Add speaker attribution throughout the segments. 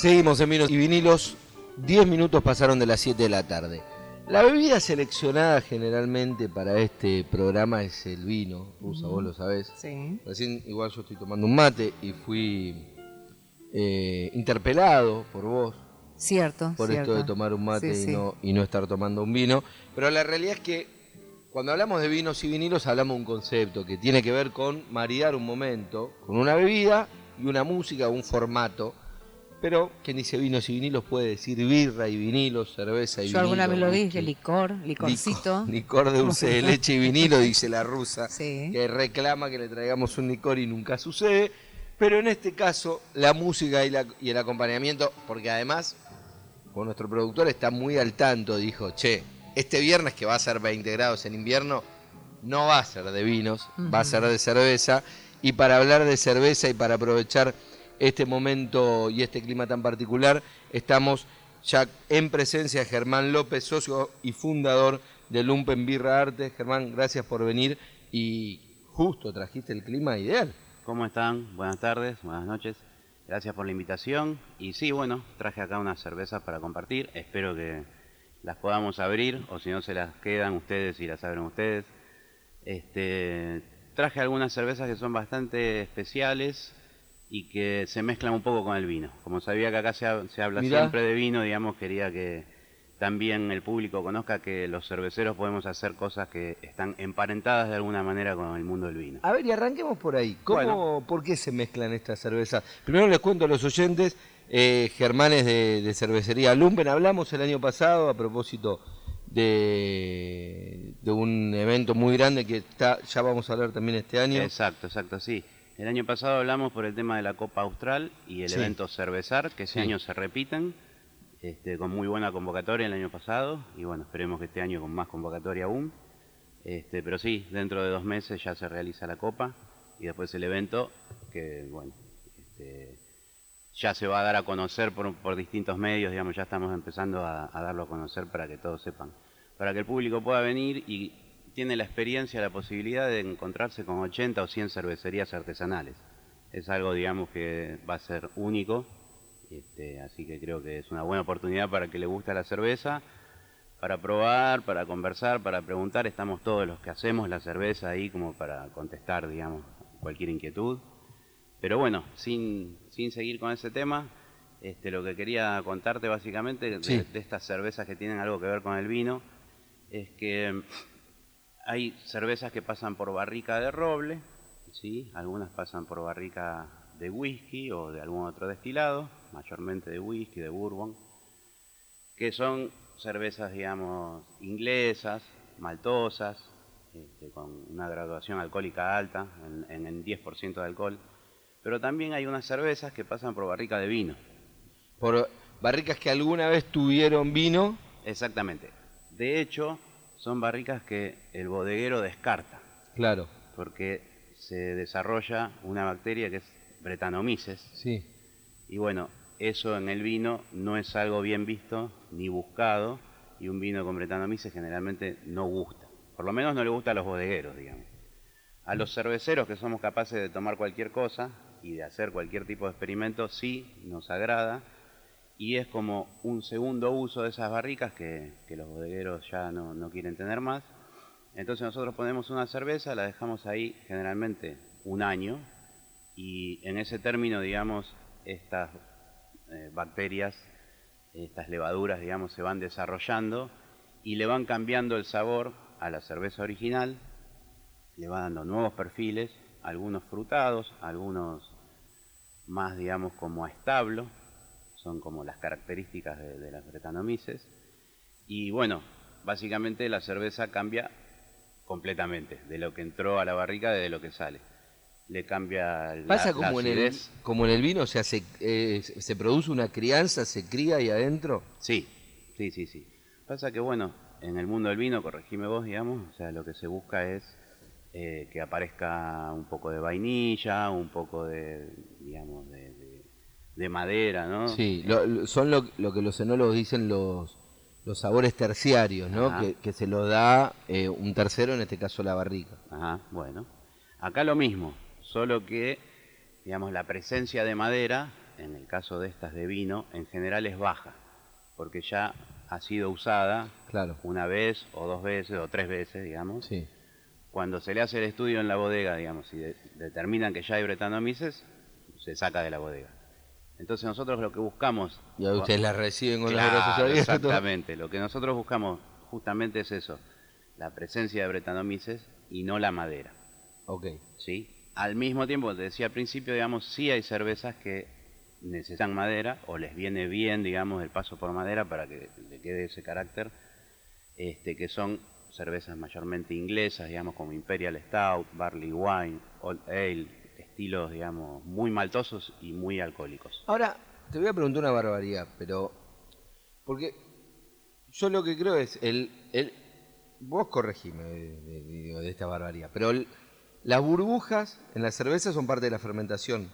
Speaker 1: Seguimos en vinos y vinilos. 10 minutos pasaron de las 7 de la tarde. La bebida seleccionada generalmente para este programa es el vino. Rusa, vos lo sabés.
Speaker 2: Sí.
Speaker 1: Recién igual yo estoy tomando un mate y fui eh, interpelado por vos
Speaker 2: Cierto.
Speaker 1: por
Speaker 2: cierto.
Speaker 1: esto de tomar un mate
Speaker 2: Sí,
Speaker 1: y,
Speaker 2: sí.
Speaker 1: no, y no estar tomando un vino. Pero la realidad es que cuando hablamos de vinos y vinilos hablamos de un concepto que tiene que ver con maridar un momento con una bebida y una música, un formato. Pero quien dice vinos y vinilos puede decir birra y vinilos, cerveza y
Speaker 2: Yo alguna vez
Speaker 1: vinilo,
Speaker 2: lo dije, licor, licorcito.
Speaker 1: Licor, licor de dulce de leche y vinilo, dice la rusa,
Speaker 2: Sí.
Speaker 1: que reclama que le traigamos un licor y nunca sucede. Pero en este caso, la música y, la- y el acompañamiento, porque además, con nuestro productor está muy al tanto, dijo, che, este viernes que va a ser 20 grados en invierno, no va a ser de vinos, va a ser de cerveza. Y para hablar de cerveza y para aprovechar este momento y este clima tan particular, estamos ya en presencia de Germán López, socio y fundador de Lumpen Birra Arte. Germán, gracias por venir y justo trajiste el clima ideal.
Speaker 3: ¿Cómo están? Buenas tardes, buenas noches. Gracias por la invitación. Y sí, bueno, traje acá unas cervezas para compartir. Espero que las podamos abrir o si no se las quedan ustedes y las abren ustedes. Este, traje algunas cervezas que son bastante especiales y que se mezclan un poco con el vino. Como sabía que acá se, ha- se habla
Speaker 1: Mirá.
Speaker 3: siempre de vino, digamos, quería que también el público conozca que los cerveceros podemos hacer cosas que están emparentadas de alguna manera con el mundo del vino.
Speaker 1: A ver, y arranquemos por ahí. ¿Cómo,
Speaker 3: Bueno.
Speaker 1: ¿Por qué se mezclan estas cervezas? Primero les cuento a los oyentes, eh, Germán es de, de cervecería Lumpen. Hablamos el año pasado a propósito de, de un evento muy grande que está, ya vamos a hablar también este año.
Speaker 3: Exacto, exacto, sí. El año pasado hablamos por el tema de la Copa Austral y el
Speaker 1: Sí.
Speaker 3: evento Cervezar, que ese
Speaker 1: Sí.
Speaker 3: año se repiten, este, con muy buena convocatoria el año pasado, y bueno, esperemos que este año con más convocatoria aún. Este, pero sí, dentro de dos meses ya se realiza la Copa y después el evento, que bueno, este, ya se va a dar a conocer por, por distintos medios, digamos, ya estamos empezando a, a darlo a conocer para que todos sepan, para que el público pueda venir y tiene la experiencia, la posibilidad de encontrarse con 80 o 100 cervecerías artesanales. Es algo, digamos, que va a ser único, este, así que creo que es una buena oportunidad para que le guste la cerveza, para probar, para conversar, para preguntar, estamos todos los que hacemos la cerveza ahí como para contestar, digamos, cualquier inquietud. Pero bueno, sin, sin seguir con ese tema, este, lo que quería contarte básicamente de,
Speaker 1: Sí.
Speaker 3: de estas cervezas que tienen algo que ver con el vino es que hay cervezas que pasan por barrica de roble, ¿sí? algunas pasan por barrica de whisky o de algún otro destilado, mayormente de whisky, de bourbon, que son cervezas, digamos, inglesas, maltosas, este, con una graduación alcohólica alta, en, en el 10% de alcohol. Pero también hay unas cervezas que pasan por barrica de vino.
Speaker 1: Por barricas que alguna vez tuvieron vino.
Speaker 3: Exactamente. De hecho, son barricas que el bodeguero descarta,
Speaker 1: Claro,
Speaker 3: porque se desarrolla una bacteria que es Brettanomyces.
Speaker 1: sí.
Speaker 3: Y bueno, eso en el vino no es algo bien visto ni buscado, y un vino con Brettanomyces generalmente no gusta. Por lo menos no le gusta a los bodegueros, digamos. A los cerveceros que somos capaces de tomar cualquier cosa y de hacer cualquier tipo de experimento, sí nos agrada, y es como un segundo uso de esas barricas que, los bodegueros ya no, no quieren tener más. Entonces nosotros ponemos una cerveza, la dejamos ahí generalmente un año, y en ese término, digamos, estas eh, bacterias, estas levaduras, digamos, se van desarrollando y le van cambiando el sabor a la cerveza original, le va dando nuevos perfiles, algunos frutados, algunos más, digamos, como a establo, son como las características de, de las bretanomices. Y bueno, básicamente la cerveza cambia completamente, de lo que entró a la barrica de lo que sale. Le cambia la,
Speaker 1: Pasa
Speaker 3: la
Speaker 1: como en, el, como en el vino, o sea, se, eh, se produce una crianza, se cría ahí adentro.
Speaker 3: Sí, sí, sí, sí. Pasa que, bueno, en el mundo del vino, corregime vos, digamos, o sea, lo que se busca es eh, que aparezca un poco de vainilla, un poco de, digamos, de, de- de madera, ¿no?
Speaker 1: Sí, lo- son lo, lo que los enólogos dicen los, los sabores terciarios, ¿no? Que, que se lo da eh, un tercero, en este caso la barrica.
Speaker 3: Ajá, bueno. Acá lo mismo, solo que, digamos, la presencia de madera en el caso de estas de vino, en general es baja, porque ya ha sido usada
Speaker 1: Claro.
Speaker 3: una vez o dos veces o tres veces, digamos.
Speaker 1: Sí.
Speaker 3: Cuando se le hace el estudio en la bodega, digamos, y de- determinan que ya hay Bretanomyces, se saca de la bodega. Entonces nosotros lo que buscamos...
Speaker 1: Y ahora ustedes la reciben con los
Speaker 3: Claro,
Speaker 1: brazos abiertos.
Speaker 3: Exactamente. Lo que nosotros buscamos justamente es eso, la presencia de Bretanomyces y no la madera.
Speaker 1: Ok.
Speaker 3: ¿sí? Al mismo tiempo, te decía al principio, digamos, sí hay cervezas que necesitan madera o les viene bien, digamos, el paso por madera para que le quede ese carácter, este, que son cervezas mayormente inglesas, digamos, como Imperial Stout, Barley Wine, Old Ale, estilos, digamos, muy maltosos y muy alcohólicos.
Speaker 1: Ahora, te voy a preguntar una barbaridad, pero. Porque yo lo que creo es. el, el Vos corregime de, de- digo, de esta barbaridad, pero el- las burbujas en la cerveza son parte de la fermentación.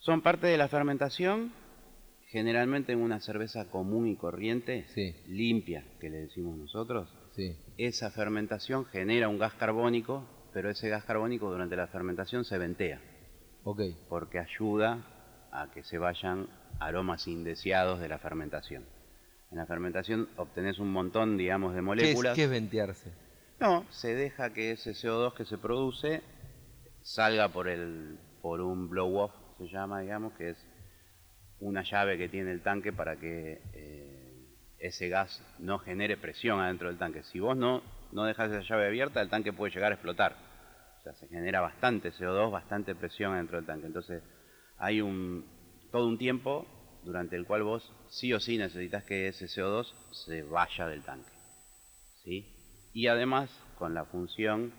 Speaker 3: Son parte de la fermentación, generalmente en una cerveza común y corriente,
Speaker 1: Sí.
Speaker 3: limpia, que le decimos nosotros,
Speaker 1: Sí.
Speaker 3: esa fermentación genera un gas carbónico, pero ese gas carbónico durante la fermentación se ventea,
Speaker 1: Ok.
Speaker 3: porque ayuda a que se vayan aromas indeseados de la fermentación. En la fermentación obtenés un montón, digamos, de
Speaker 1: ¿Qué es,
Speaker 3: moléculas.
Speaker 1: qué es ventearse?
Speaker 3: No, se deja que ese CO2 que se produce salga por el por un blow off, se llama, digamos, que es una llave que tiene el tanque para que eh, ese gas no genere presión adentro del tanque. Si vos no, no dejas esa llave abierta, el tanque puede llegar a explotar. O sea, se genera bastante CO2, bastante presión adentro del tanque. Entonces, hay un todo un tiempo durante el cual vos sí o sí necesitas que ese CO2 se vaya del tanque. ¿sí? Y además con la función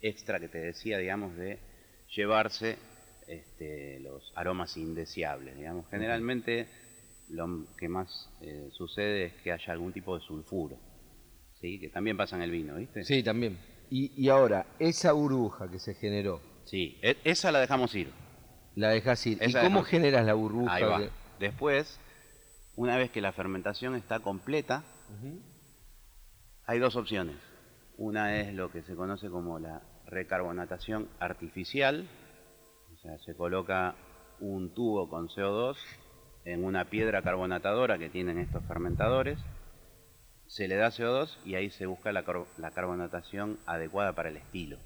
Speaker 3: extra que te decía, digamos, de llevarse este, los aromas indeseables, digamos. Generalmente lo que más eh, sucede es que haya algún tipo de sulfuro, ¿sí? Que también pasa en el vino, ¿viste?
Speaker 1: Sí, también. Y, y ahora, esa burbuja que se generó,
Speaker 3: Sí, e- esa la dejamos ir.
Speaker 1: la dejas ir. ¿Y
Speaker 3: Esa
Speaker 1: cómo
Speaker 3: dejamos-
Speaker 1: generas la burbuja?
Speaker 3: Ahí va.
Speaker 1: que-
Speaker 3: Después, una vez que la fermentación está completa. Hay dos opciones. Una es lo que se conoce como la recarbonatación artificial, o sea, se coloca un tubo con CO2 en una piedra carbonatadora que tienen estos fermentadores, se le da CO2 y ahí se busca la, la carbonatación adecuada para el estilo.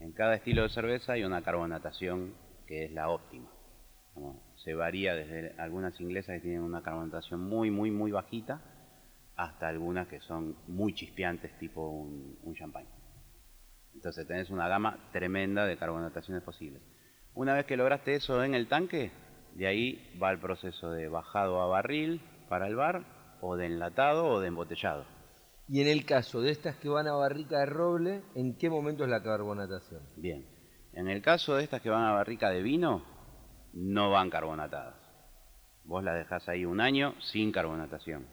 Speaker 3: En cada estilo de cerveza hay una carbonatación que es la óptima. Como se varía desde algunas inglesas que tienen una carbonatación muy, muy, muy bajita hasta algunas que son muy chispeantes, tipo un, un champán. Entonces tenés una gama tremenda de carbonataciones posibles. Una vez que lograste eso en el tanque, de ahí va el proceso de bajado a barril para el bar, o de enlatado o de embotellado.
Speaker 1: Y en el caso de estas que van a barrica de roble, ¿en qué momento es la carbonatación?
Speaker 3: Bien. En el caso de estas que van a barrica de vino, no van carbonatadas. Vos las dejás ahí un año sin carbonatación.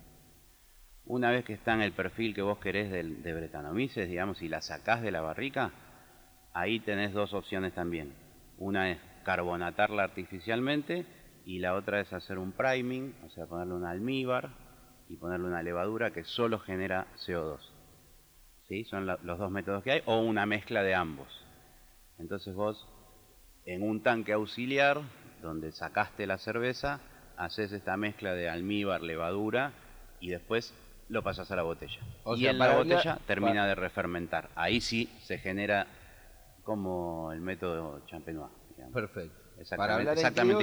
Speaker 3: Una vez que está en el perfil que vos querés del- de, Bretanomyces, digamos, y la sacás de la barrica, ahí tenés dos opciones también. Una es carbonatarla artificialmente y la otra es hacer un priming, o sea, ponerle un almíbar y ponerle una levadura que solo genera CO2. ¿Sí? Son la- los dos métodos que hay, o una mezcla de ambos. Entonces vos, en un tanque auxiliar, donde sacaste la cerveza, haces esta mezcla de almíbar, levadura, y después lo pasas a la botella.
Speaker 1: O
Speaker 3: y
Speaker 1: sea,
Speaker 3: en la botella
Speaker 1: la-
Speaker 3: termina de refermentar. Ahí sí se genera como el método champenois. digamos.
Speaker 1: Perfecto.
Speaker 3: Exactamente,
Speaker 1: Para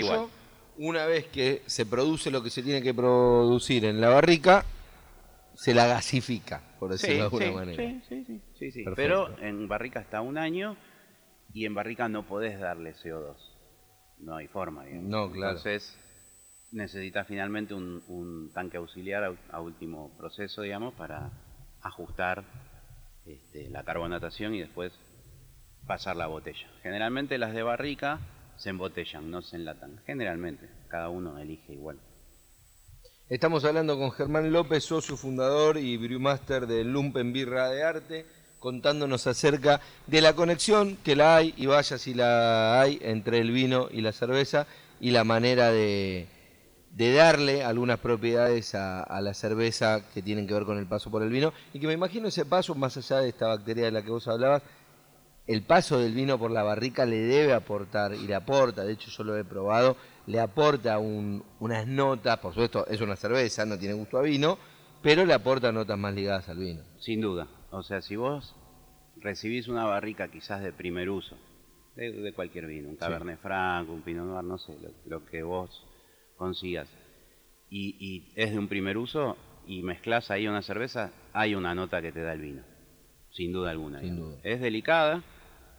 Speaker 3: igual.
Speaker 1: Una vez que se produce lo que se tiene que producir en la barrica, se la gasifica, por decirlo de alguna
Speaker 3: sí,
Speaker 1: manera.
Speaker 3: sí, sí, sí, sí. Pero en barrica está un año y en barrica no podés darle CO2. No hay forma, digamos.
Speaker 1: No, claro.
Speaker 3: Entonces necesitas finalmente un, un tanque auxiliar a, a último proceso, digamos, para ajustar este, la carbonatación y después pasar la botella. Generalmente las de barrica se embotellan, no se enlatan. Generalmente, cada uno elige igual.
Speaker 1: Estamos hablando con Germán López, socio fundador y brewmaster de Lumpen Birra de Arte, contándonos acerca de la conexión que la hay, y vaya si la hay, entre el vino y la cerveza, y la manera de, de darle algunas propiedades a, a la cerveza que tienen que ver con el paso por el vino, y que me imagino ese paso, más allá de esta bacteria de la que vos hablabas, el paso del vino por la barrica le debe aportar, y le aporta, de hecho yo lo he probado, le aporta un- unas notas, por supuesto es una cerveza, no tiene gusto a vino, pero le aporta notas más ligadas al vino.
Speaker 3: Sin duda. O sea, si vos recibís una barrica quizás de primer uso, de, de cualquier vino, un Cabernet Franc, un Pinot Noir, no sé, lo, lo que vos consigas, y, y es de un primer uso y mezclas ahí una cerveza, hay una nota que te da el vino, sin duda alguna.
Speaker 1: Sin duda.
Speaker 3: Es delicada,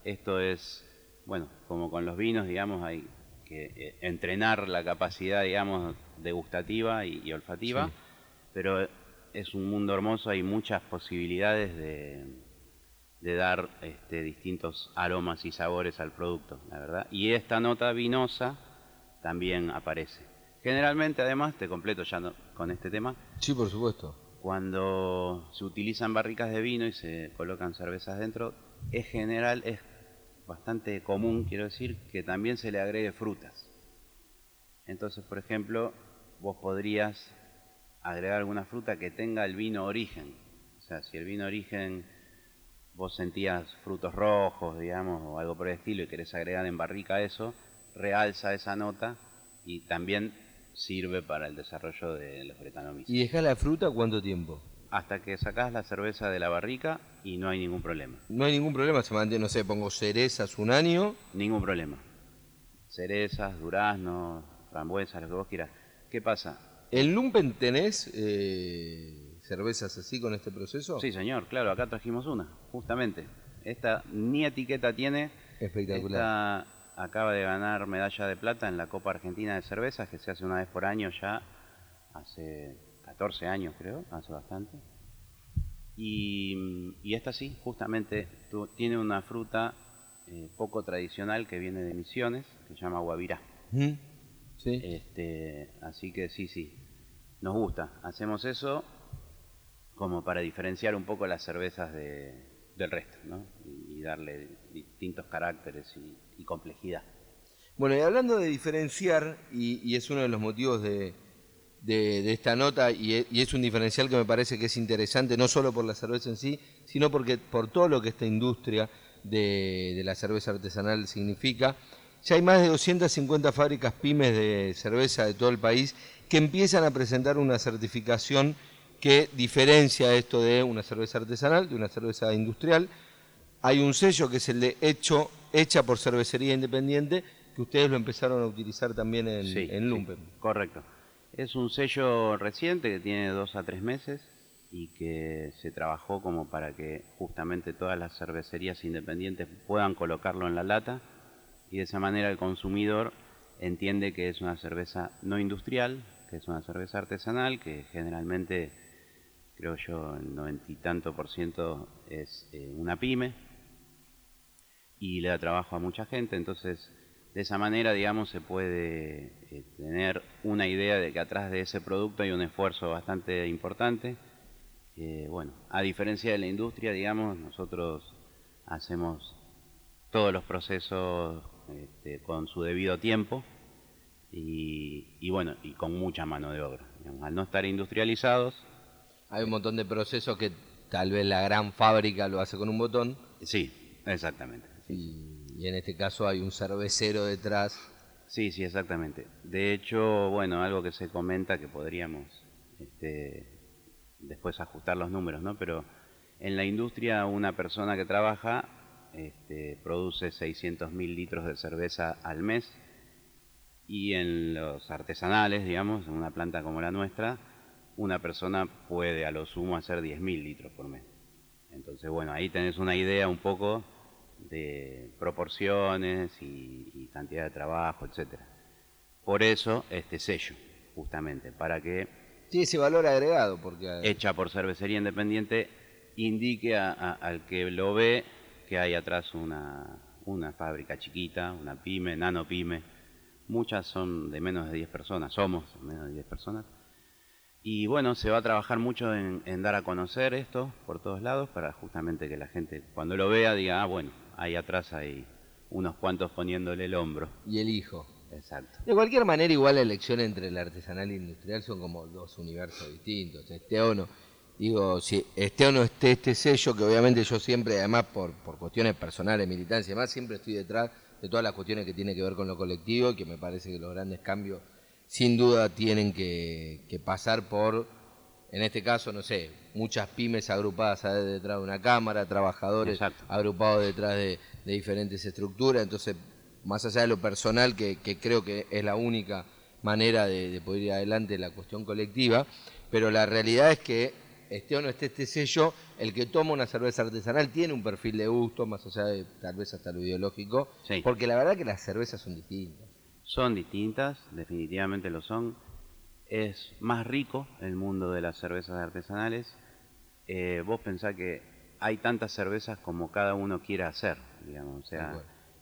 Speaker 3: esto es, bueno, como con los vinos, digamos, hay que eh, entrenar la capacidad, digamos, degustativa y, y olfativa,
Speaker 1: Sí.
Speaker 3: pero es un mundo hermoso, hay muchas posibilidades de, de dar este, distintos aromas y sabores al producto, la verdad. Y esta nota vinosa también aparece. Generalmente, además, te completo ya no- con este tema,
Speaker 1: Sí, por supuesto.
Speaker 3: cuando se utilizan barricas de vino y se colocan cervezas dentro, es general, es bastante común, quiero decir, que también se le agregue frutas. Entonces, por ejemplo, vos podrías agregar alguna fruta que tenga el vino origen. O sea, si el vino origen vos sentías frutos rojos, digamos, o algo por el estilo y querés agregar en barrica eso, realza esa nota y también sirve para el desarrollo de los bretanomices
Speaker 1: ¿Y dejás la fruta cuánto tiempo?
Speaker 3: Hasta que sacás la cerveza de la barrica y no hay ningún problema.
Speaker 1: No hay ningún problema, se mantiene, no sé, pongo cerezas un año.
Speaker 3: Ningún problema. Cerezas, duraznos, frambuesas, lo que vos quieras. ¿Qué pasa?
Speaker 1: ¿En Lumpen tenés eh, cervezas así con este proceso?
Speaker 3: Sí, señor, claro, acá trajimos una, justamente. Esta ni etiqueta tiene.
Speaker 1: Espectacular.
Speaker 3: Esta acaba de ganar medalla de plata en la Copa Argentina de Cervezas, que se hace una vez por año ya, hace 14 años creo, hace bastante. Y, y esta sí, justamente tu- tiene una fruta eh, poco tradicional que viene de Misiones, que se llama guavirá.
Speaker 1: Sí.
Speaker 3: Este, así que sí, sí, nos gusta. Hacemos eso como para diferenciar un poco las cervezas de- del resto, ¿no? Y, y darle distintos caracteres y, y complejidad.
Speaker 1: Bueno, y hablando de diferenciar, y, y es uno de los motivos de, de- de esta nota, y e- y es, un diferencial que me parece que es interesante, no solo por la cerveza en sí, sino porque por todo lo que esta industria de, de la cerveza artesanal significa. Ya hay más de 250 fábricas pymes de cerveza de todo el país que empiezan a presentar una certificación que diferencia esto de una cerveza artesanal, de una cerveza industrial. Hay un sello que es el de hecho, hecha por cervecería independiente, que ustedes lo empezaron a utilizar también en,
Speaker 3: Sí,
Speaker 1: en
Speaker 3: sí, correcto. Es un sello reciente que tiene dos a tres meses y que se trabajó como para que justamente todas las cervecerías independientes puedan colocarlo en la lata. Y de esa manera el consumidor entiende que es una cerveza no industrial, que es una cerveza artesanal, que generalmente, creo yo, el noventa y tanto por ciento es eh, una pyme. Y le da trabajo a mucha gente, entonces de esa manera, digamos, se puede eh, tener una idea de que atrás de ese producto hay un esfuerzo bastante importante. Eh, bueno, a diferencia de la industria, digamos, nosotros hacemos todos los procesos este, con su debido tiempo y, y bueno, y con mucha mano de obra. digamos. Al no estar industrializados,
Speaker 1: Hay un montón de procesos que tal vez la gran fábrica lo hace con un botón,
Speaker 3: sí, exactamente.
Speaker 1: y, y en este caso hay un cervecero detrás.
Speaker 3: Sí, sí, exactamente. De hecho, bueno, algo que se comenta que podríamos este, después ajustar los números, ¿no? Pero en la industria una persona que trabaja este, produce 600.000 litros de cerveza al mes y en los artesanales, digamos, en una planta como la nuestra, una persona puede a lo sumo hacer 10.000 litros por mes. Entonces, bueno, ahí tenés una idea un poco de proporciones y, y cantidad de trabajo, etcétera. Por eso este sello, justamente, para que
Speaker 1: Sí, ese valor agregado, porque
Speaker 3: hecha por cervecería independiente indique a- a- al que lo ve que hay atrás una, una fábrica chiquita, una pyme, nano pyme. Muchas son de menos de 10 personas, somos menos de 10 personas. Y bueno, se va a trabajar mucho en, en dar a conocer esto por todos lados para justamente que la gente cuando lo vea diga, ah, bueno, ahí atrás hay unos cuantos poniéndole el hombro.
Speaker 1: y el hijo.
Speaker 3: Exacto.
Speaker 1: De cualquier manera, igual la elección entre el artesanal e industrial son como dos universos distintos, este o no. digo, si esté o no esté este sello, que obviamente yo siempre, además por, por cuestiones personales, militancia y demás, siempre estoy detrás de todas las cuestiones que tienen que ver con lo colectivo, que me parece que los grandes cambios sin duda tienen que, que pasar por, en este caso, no sé, muchas pymes agrupadas detrás de una cámara, trabajadores
Speaker 3: Exacto.
Speaker 1: agrupados detrás de, de diferentes estructuras, entonces, más allá de lo personal, que, que creo que es la única manera de, de poder ir adelante la cuestión colectiva, pero la realidad es que esté o no esté este sello, el que toma una cerveza artesanal tiene un perfil de gusto, más allá de tal vez hasta lo ideológico,
Speaker 3: Sí.
Speaker 1: porque la verdad que las cervezas son distintas.
Speaker 3: Son distintas, definitivamente lo son. Es más rico el mundo de las cervezas artesanales. Eh, vos pensás que hay tantas cervezas como cada uno quiera hacer, digamos. O sea,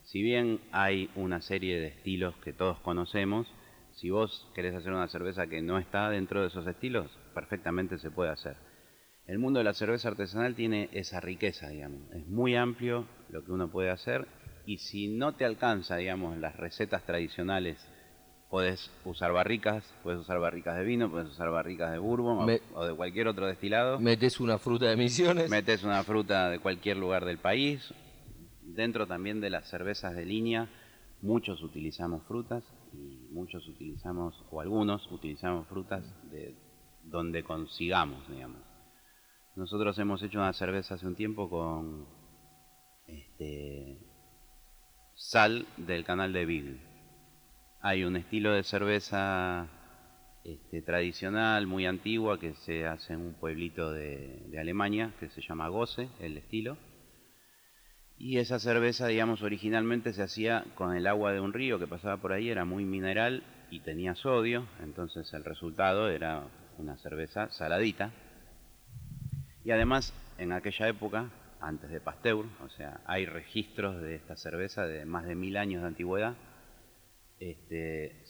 Speaker 3: si bien hay una serie de estilos que todos conocemos, si vos querés hacer una cerveza que no está dentro de esos estilos, perfectamente se puede hacer. El mundo de la cerveza artesanal tiene esa riqueza, digamos. Es muy amplio lo que uno puede hacer y si no te alcanza, digamos, las recetas tradicionales, podés usar barricas, puedes usar barricas de vino, puedes usar barricas de bourbon o-
Speaker 1: Me-
Speaker 3: o, de cualquier otro destilado.
Speaker 1: Metes una fruta de misiones.
Speaker 3: Metes una fruta de cualquier lugar del país. Dentro también de las cervezas de línea, muchos utilizamos frutas y muchos utilizamos, o algunos utilizamos frutas de donde consigamos, digamos. Nosotros hemos hecho una cerveza hace un tiempo con este, sal del canal de Beagle. Hay un estilo de cerveza este, tradicional, muy antigua, que se hace en un pueblito de, Alemania, que se llama Goce, el estilo. Y esa cerveza, digamos, originalmente se hacía con el agua de un río que pasaba por ahí, era muy mineral y tenía sodio, entonces el resultado era una cerveza saladita. Y además, en aquella época, antes de Pasteur, o sea, hay registros de esta cerveza de más de mil años de antigüedad, este,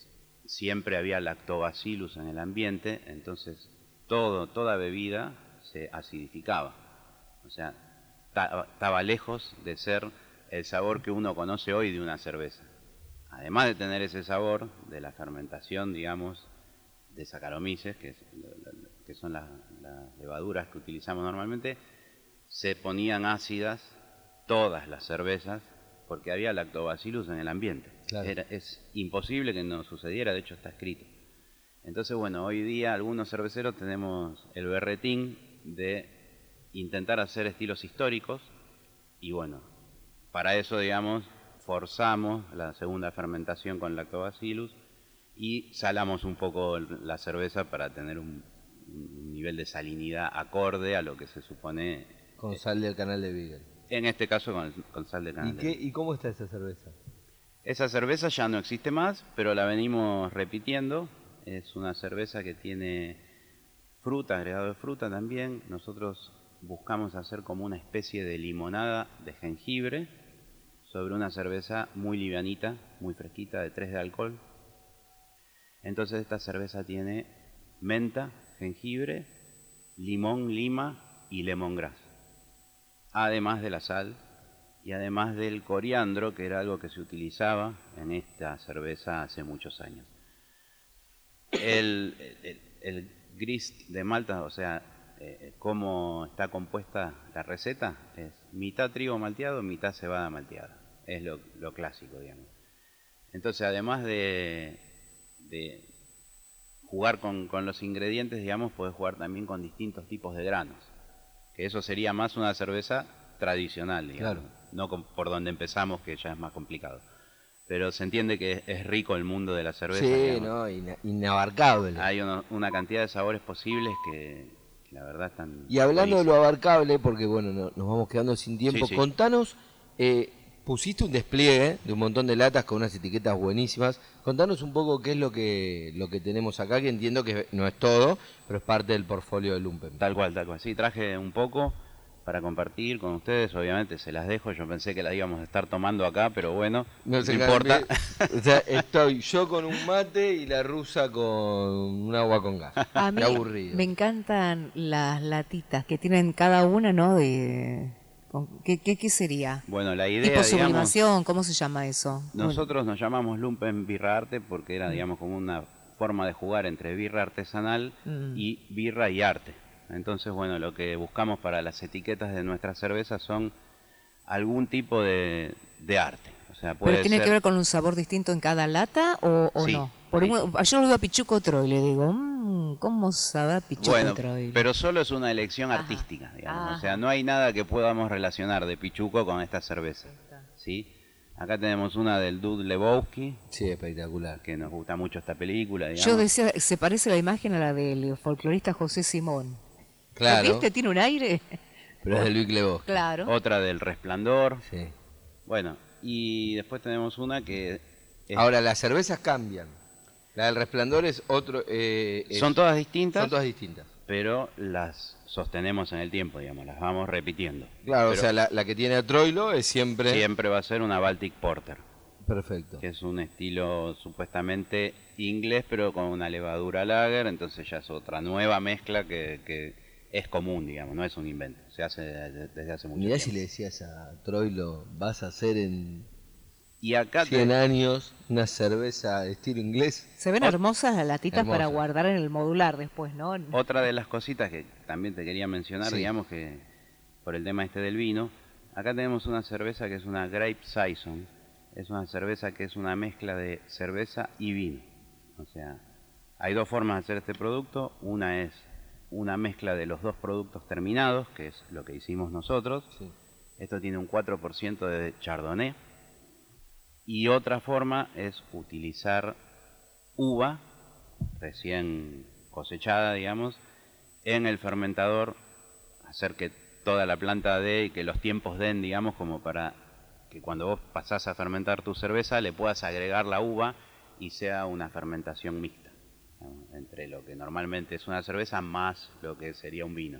Speaker 3: siempre había lactobacillus en el ambiente, entonces todo, toda bebida se acidificaba. O sea, ta- estaba lejos de ser el sabor que uno conoce hoy de una cerveza. Además de tener ese sabor de la fermentación, digamos, de Saccharomyces, que, que son las levaduras que utilizamos normalmente, se ponían ácidas todas las cervezas porque había lactobacillus en el ambiente.
Speaker 1: Claro.
Speaker 3: Era- es imposible que no sucediera, de hecho está escrito. Entonces, bueno, hoy día algunos cerveceros tenemos el berretín de intentar hacer estilos históricos y bueno, para eso, digamos, forzamos la segunda fermentación con lactobacillus y salamos un poco la cerveza para tener un, un nivel de salinidad acorde a lo que se supone,
Speaker 1: Con sal del canal de Beagle.
Speaker 3: En este caso con, con sal de
Speaker 1: ¿Y,
Speaker 3: canela.
Speaker 1: qué, ¿Y cómo está esa cerveza?
Speaker 3: Esa cerveza ya no existe más, pero la venimos repitiendo. Es una cerveza que tiene fruta, agregado de fruta también. Nosotros buscamos hacer como una especie de limonada de jengibre sobre una cerveza muy livianita, muy fresquita, de 3 de alcohol. Entonces esta cerveza tiene menta, jengibre, limón, lima y lemongrass. Además de la sal y además del coriandro, que era algo que se utilizaba en esta cerveza hace muchos años. El, grist de Malta, o sea, eh, cómo está compuesta la receta, es mitad trigo malteado, mitad cebada malteada. Es lo, clásico, digamos. Entonces, además de, jugar con, con los ingredientes, digamos, podés jugar también con distintos tipos de granos. Que eso sería más una cerveza tradicional, digamos.
Speaker 1: Claro.
Speaker 3: No con- por donde empezamos, que ya es más complicado. Pero se entiende que es, rico el mundo de la cerveza.
Speaker 1: sí, no, ina- inabarcable.
Speaker 3: Hay uno- una cantidad de sabores posibles que, que la verdad están.
Speaker 1: Y hablando de lo abarcable, porque bueno, no- nos vamos quedando sin tiempo,
Speaker 3: Sí, sí.
Speaker 1: contanos, eh, pusiste un despliegue de un montón de latas con unas etiquetas buenísimas. Contanos un poco qué es lo que, lo que tenemos acá, que entiendo que no es todo, pero es parte del portfolio de Lumpen.
Speaker 3: Tal cual, tal cual. Sí, traje un poco para compartir con ustedes. Obviamente se las dejo. Yo pensé que las íbamos a estar tomando acá, pero bueno, no,
Speaker 1: se
Speaker 3: importa.
Speaker 1: O sea, estoy yo con un mate y la rusa con un agua con gas.
Speaker 2: A mí
Speaker 1: Qué aburrido.
Speaker 2: me encantan las latitas que tienen cada una, ¿no? De ¿qué, qué, qué sería?
Speaker 3: Bueno, la idea,
Speaker 2: Tipo
Speaker 3: digamos,
Speaker 2: sublimación, ¿cómo se llama eso?
Speaker 3: nosotros nos llamamos Lumpen Birra Arte porque era, digamos, como una forma de jugar entre birra artesanal
Speaker 2: Mm.
Speaker 3: y birra y arte. Entonces, bueno, lo que buscamos para las etiquetas de nuestras cervezas son algún tipo de, de arte. O sea, puede
Speaker 2: ¿Pero tiene
Speaker 3: ser-
Speaker 2: que ver con un sabor distinto en cada lata o, o
Speaker 3: Sí,
Speaker 2: no? Por
Speaker 3: sí.
Speaker 2: un- yo lo veo a Pichuco Troy y le digo, mmm, ¿cómo sabe Pichuco
Speaker 3: Bueno,
Speaker 2: Troy?
Speaker 3: pero solo es una elección
Speaker 2: Ajá.
Speaker 3: artística, digamos. O sea, no hay nada que podamos relacionar de Pichuco con esta cerveza. ¿sí? Acá tenemos una del Dud Lebowski,
Speaker 1: Sí, espectacular.
Speaker 3: que nos gusta mucho esta película, digamos.
Speaker 2: Yo decía, se parece la imagen a la del folclorista José Simón. ¿Lo
Speaker 1: Claro,
Speaker 2: viste? ¿Tiene un aire?
Speaker 1: pero es de Luis Lebowski.
Speaker 2: Claro.
Speaker 3: Otra del Resplandor.
Speaker 1: Sí.
Speaker 3: Bueno, y después tenemos una que... es-
Speaker 1: Ahora, las cervezas cambian. La del resplandor es otro... eh, es-
Speaker 3: son todas distintas,
Speaker 1: son todas distintas.
Speaker 3: pero las sostenemos en el tiempo, digamos, las vamos repitiendo.
Speaker 1: Claro, o sea, la, la que tiene a Troilo es siempre...
Speaker 3: Siempre va a ser una Baltic Porter.
Speaker 1: Perfecto.
Speaker 3: que es un estilo supuestamente inglés, pero con una levadura lager, entonces ya es otra nueva mezcla que, que es común, digamos, no es un invento, se hace de- desde hace mucho
Speaker 1: Mirá si
Speaker 3: tiempo.
Speaker 1: le decías a Troilo, vas a hacer en
Speaker 3: Y acá te-
Speaker 1: 100 años una cerveza de estilo inglés.
Speaker 2: Se ven
Speaker 3: Ot-
Speaker 2: hermosas las latitas para guardar en el modular después, ¿no?
Speaker 3: otra de las cositas que también te quería mencionar,
Speaker 1: Sí.
Speaker 3: digamos que por el tema este del vino, acá tenemos una cerveza que es una Grape Saison, es una cerveza que es una mezcla de cerveza y vino. O sea, hay dos formas de hacer este producto, una es una mezcla de los dos productos terminados, que es lo que hicimos nosotros.
Speaker 1: Sí.
Speaker 3: Esto tiene un 4% de chardonnay. Y otra forma es utilizar uva recién cosechada, digamos, en el fermentador, hacer que toda la planta dé y que los tiempos den, digamos, como para que cuando vos pasás a fermentar tu cerveza le puedas agregar la uva y sea una fermentación mixta, entre lo que normalmente es una cerveza más lo que sería un vino.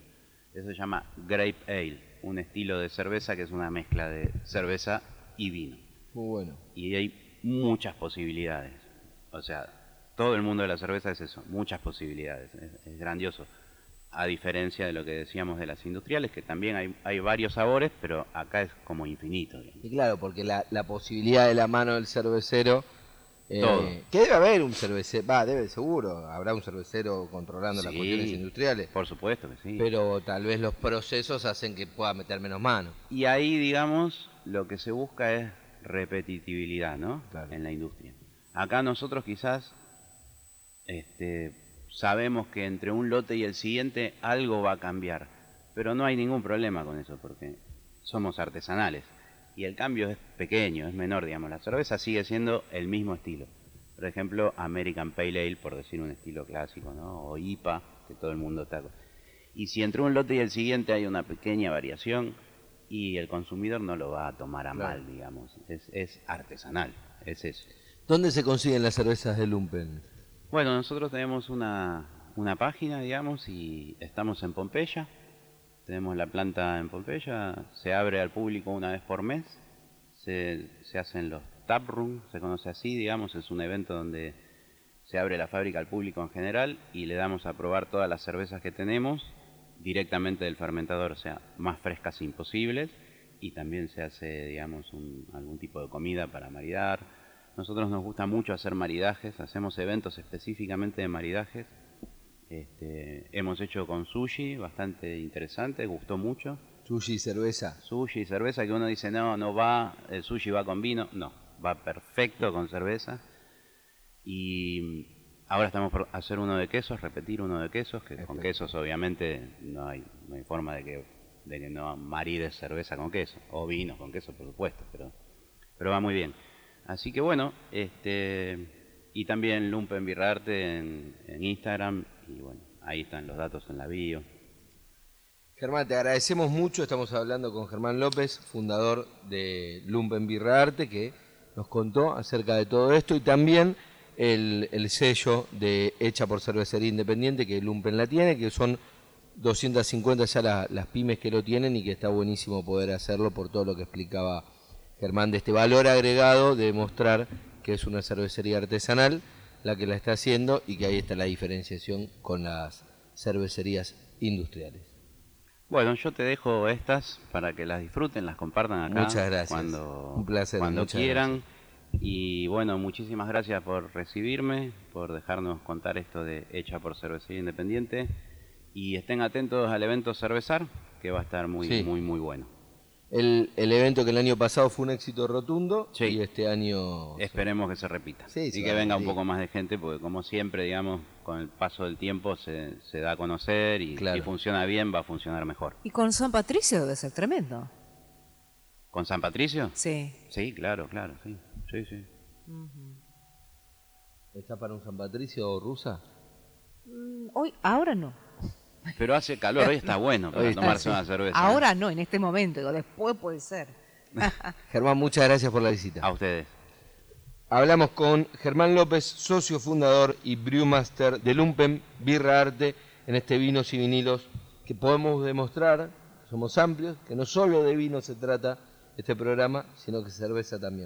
Speaker 3: Eso se llama grape ale, un estilo de cerveza que es una mezcla de cerveza y vino
Speaker 1: Muy bueno.
Speaker 3: y hay muchas posibilidades. O sea, todo el mundo de la cerveza es eso, muchas posibilidades. Es, es grandioso. A diferencia de lo que decíamos de las industriales, que también hay, hay varios sabores, pero acá es como infinito. digamos.
Speaker 1: Y claro, porque la, la posibilidad de la mano del cervecero... eh,
Speaker 3: Todo.
Speaker 1: que debe haber un cervecero, va, debe seguro, habrá un cervecero controlando las cuestiones industriales,
Speaker 3: Por supuesto que sí.
Speaker 1: pero tal vez los procesos hacen que pueda meter menos mano.
Speaker 3: Y ahí, digamos, lo que se busca es repetitividad, ¿no?
Speaker 1: Claro.
Speaker 3: En la industria. Acá nosotros quizás este, sabemos que entre un lote y el siguiente algo va a cambiar, pero no hay ningún problema con eso porque somos artesanales y el cambio es pequeño, es menor, digamos. La cerveza sigue siendo el mismo estilo. Por ejemplo, American Pale Ale, por decir un estilo clásico, ¿no? O IPA, que todo el mundo está... Y si entre un lote y el siguiente hay una pequeña variación y el consumidor no lo va a tomar a
Speaker 1: Claro.
Speaker 3: mal, digamos. Es, es artesanal, es eso.
Speaker 1: ¿Dónde se consiguen las cervezas de Lumpen?
Speaker 3: Bueno, nosotros tenemos una, una página, digamos, y estamos en Pompeya. Tenemos la planta en Pompeya, se abre al público una vez por mes. Se, se hacen los tap room, se conoce así, digamos, es un evento donde se abre la fábrica al público en general y le damos a probar todas las cervezas que tenemos directamente del fermentador, o sea, más frescas imposibles y también se hace, digamos, un- algún tipo de comida para maridar. Nosotros nos gusta mucho hacer maridajes, hacemos eventos específicamente de maridajes. Este, hemos hecho con sushi, bastante interesante, gustó mucho.
Speaker 1: Sushi y cerveza.
Speaker 3: Sushi y cerveza que uno dice, no, no va, el sushi va con vino. No, va perfecto con cerveza. Y ahora estamos por hacer uno de quesos, repetir uno de quesos, que con
Speaker 1: Perfecto.
Speaker 3: quesos obviamente no hay, no hay forma de que, de que no marides cerveza con queso, o vino con queso por supuesto, pero, pero va muy bien. Así que bueno, este y también Lumpen Birrarte en, en Instagram, y bueno, ahí están los datos en la bio.
Speaker 1: Germán, te agradecemos mucho. Estamos hablando con Germán López, fundador de Lumpen Birra Arte, que nos contó acerca de todo esto y también el, el sello de Hecha por Cervecería Independiente que Lumpen la tiene, que son 250 ya la- las pymes que lo tienen y que está buenísimo poder hacerlo por todo lo que explicaba Germán de este valor agregado de mostrar que es una cervecería artesanal la que la está haciendo y que ahí está la diferenciación con las cervecerías industriales.
Speaker 3: Bueno, yo te dejo estas para que las disfruten, las compartan acá.
Speaker 1: Muchas gracias.
Speaker 3: Cuando,
Speaker 1: Un placer,
Speaker 3: Cuando quieran. Y bueno, muchísimas gracias por recibirme, por dejarnos contar esto de Hecha por Cervecería Independiente. Y estén atentos al evento Cervezar, que va a estar muy,
Speaker 1: Sí.
Speaker 3: muy, muy bueno.
Speaker 1: El, el evento que el año pasado fue un éxito rotundo
Speaker 3: Sí.
Speaker 1: y este año...
Speaker 3: Esperemos que se repita.
Speaker 1: Sí,
Speaker 3: y que venga un poco más de gente, porque como siempre, digamos, con el paso del tiempo se, se da a conocer y
Speaker 1: Claro.
Speaker 3: si funciona bien va a funcionar mejor.
Speaker 2: Y con San Patricio debe ser tremendo.
Speaker 3: ¿Con San Patricio?
Speaker 2: Sí.
Speaker 3: Sí, claro, claro, sí. Sí, sí.
Speaker 1: ¿Está para un San Patricio rusa?
Speaker 2: Mm, Hoy, ahora no.
Speaker 3: Pero hace calor, hoy está bueno para
Speaker 1: Hoy está,
Speaker 3: tomarse
Speaker 1: sí.
Speaker 3: una cerveza.
Speaker 2: Ahora no, en este momento. digo, Después puede ser.
Speaker 1: Germán, muchas gracias por la visita.
Speaker 3: A ustedes.
Speaker 1: Hablamos con Germán López, socio fundador y brewmaster de Lumpen Birra Arte, en este vinos y vinilos que podemos demostrar, somos amplios, que no solo de vino se trata este programa, sino que cerveza también.